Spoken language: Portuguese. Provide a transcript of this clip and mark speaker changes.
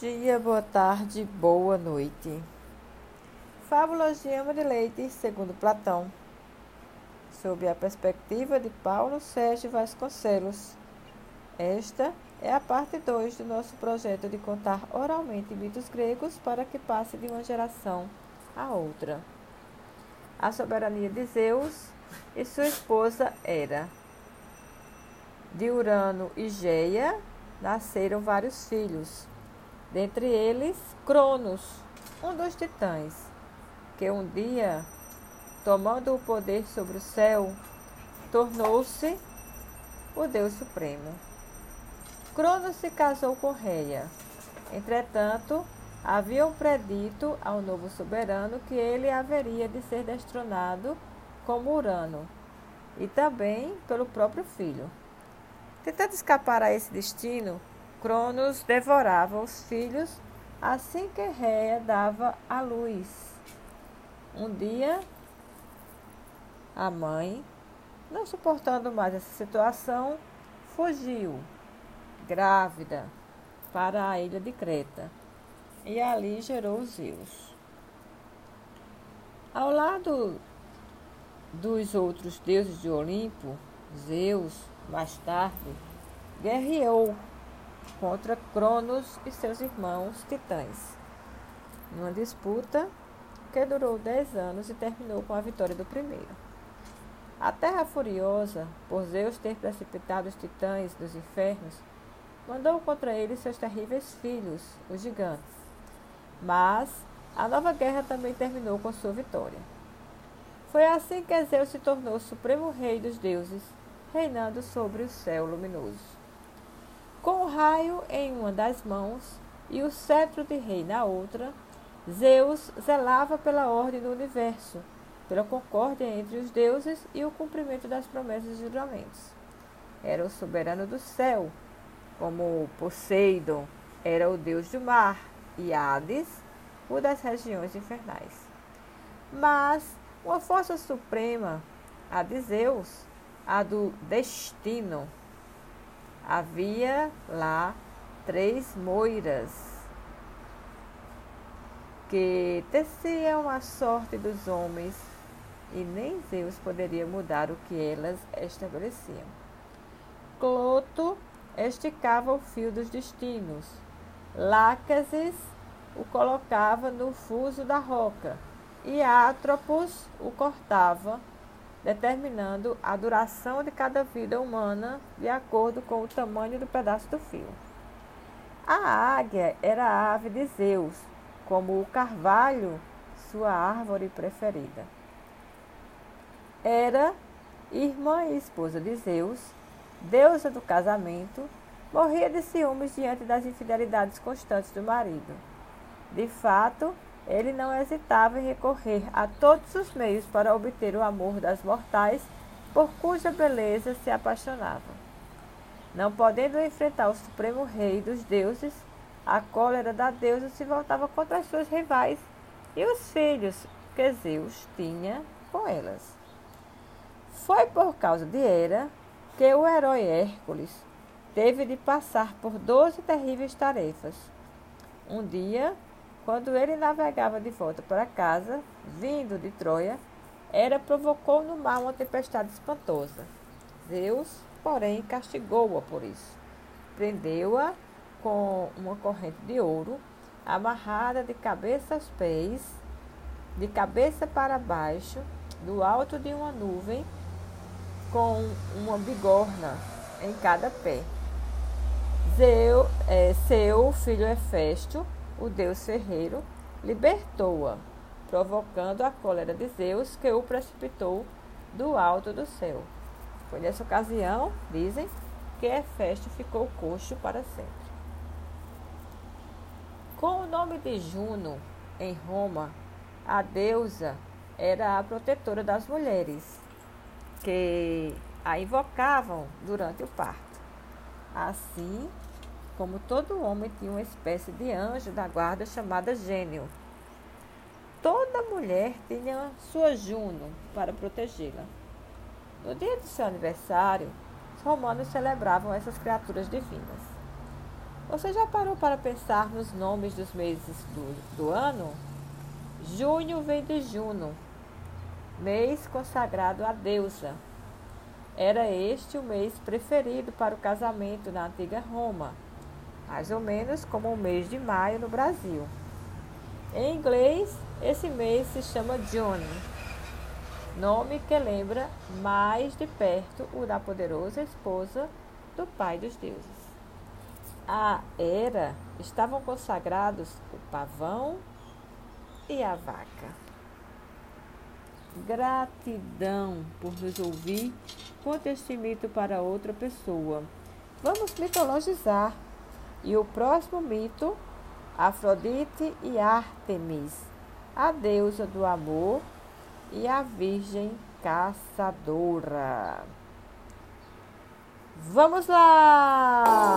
Speaker 1: dia, boa tarde, boa noite. Fábula Gema de Leite, segundo Platão. Sob a perspectiva de Paulo Sérgio Vasconcelos. Esta é a parte 2 do nosso projeto de contar oralmente mitos gregos para que passe de uma geração a outra. A soberania de Zeus e sua esposa Hera. De Urano e Geia nasceram vários filhos, dentre eles Cronos, um dos titãs, que um dia, tomando o poder sobre o céu, tornou-se o Deus Supremo. Cronos se casou com Reia. Entretanto, haviam predito ao novo soberano que ele haveria de ser destronado como Urano, e também pelo próprio filho. Tentando escapar a esse destino, Cronos devorava os filhos assim que Réia dava à luz. Um dia, a mãe, não suportando mais essa situação, fugiu, grávida, para a ilha de Creta e ali gerou Zeus. Ao lado dos outros deuses de Olimpo, Zeus, mais tarde, guerreou contra Cronos e seus irmãos titãs, numa disputa que durou dez anos e terminou com a vitória do primeiro. A terra furiosa, por Zeus ter precipitado os titãs dos infernos, mandou contra eles seus terríveis filhos, os gigantes. Mas a nova guerra também terminou com sua vitória. Foi assim que Zeus se tornou supremo rei dos deuses reinando sobre o céu luminoso. Raio em uma das mãos e o cetro de rei na outra, Zeus zelava pela ordem do universo, pela concórdia entre os deuses e o cumprimento das promessas e juramentos. Era o soberano do céu, como Poseidon era o deus do mar e Hades o das regiões infernais. Mas uma força suprema, a de Zeus, a do destino. Havia lá três moiras que teciam a sorte dos homens e nem Zeus poderia mudar o que elas estabeleciam. Cloto esticava o fio dos destinos. Lácases o colocava no fuso da roca e Atropos o cortava determinando a duração de cada vida humana de acordo com o tamanho do pedaço do fio. A águia era a ave de Zeus, como o carvalho, sua árvore preferida. Era irmã e esposa de Zeus, deusa do casamento, morria de ciúmes diante das infidelidades constantes do marido. De fato, ele não hesitava em recorrer a todos os meios para obter o amor das mortais por cuja beleza se apaixonava. Não podendo enfrentar o supremo rei dos deuses, a cólera da deusa se voltava contra as suas rivais e os filhos que Zeus tinha com elas. Foi por causa de Hera que o herói Hércules teve de passar por doze terríveis tarefas. Um dia, quando ele navegava de volta para casa, vindo de Troia, Hera provocou no mar uma tempestade espantosa. Zeus, porém, castigou-a por isso. Prendeu-a com uma corrente de ouro, amarrada de cabeça aos pés, de cabeça para baixo, do alto de uma nuvem, com uma bigorna em cada pé. Zeu, é, seu filho Hefesto o deus ferreiro, libertou-a, provocando a cólera de Zeus, que o precipitou do alto do céu. Foi nessa ocasião, dizem, que Hefesto ficou coxo para sempre. Com o nome de Juno, em Roma, a deusa era a protetora das mulheres, que a invocavam durante o parto. Assim, como todo homem tinha uma espécie de anjo da guarda chamada Gênio. Toda mulher tinha sua Juno para protegê-la. No dia de seu aniversário, os romanos celebravam essas criaturas divinas. Você já parou para pensar nos nomes dos meses do, do ano? Junho vem de Juno, mês consagrado à deusa. Era este o mês preferido para o casamento na antiga Roma, mais ou menos como o mês de maio no Brasil. Em inglês, esse mês se chama June, nome que lembra mais de perto o da poderosa esposa do Pai dos Deuses. A era estavam consagrados o pavão e a vaca. Gratidão por nos ouvir. Conte este mito para outra pessoa. Vamos mitologizar. E o próximo mito, Afrodite e Ártemis, a deusa do amor e a virgem caçadora. Vamos lá!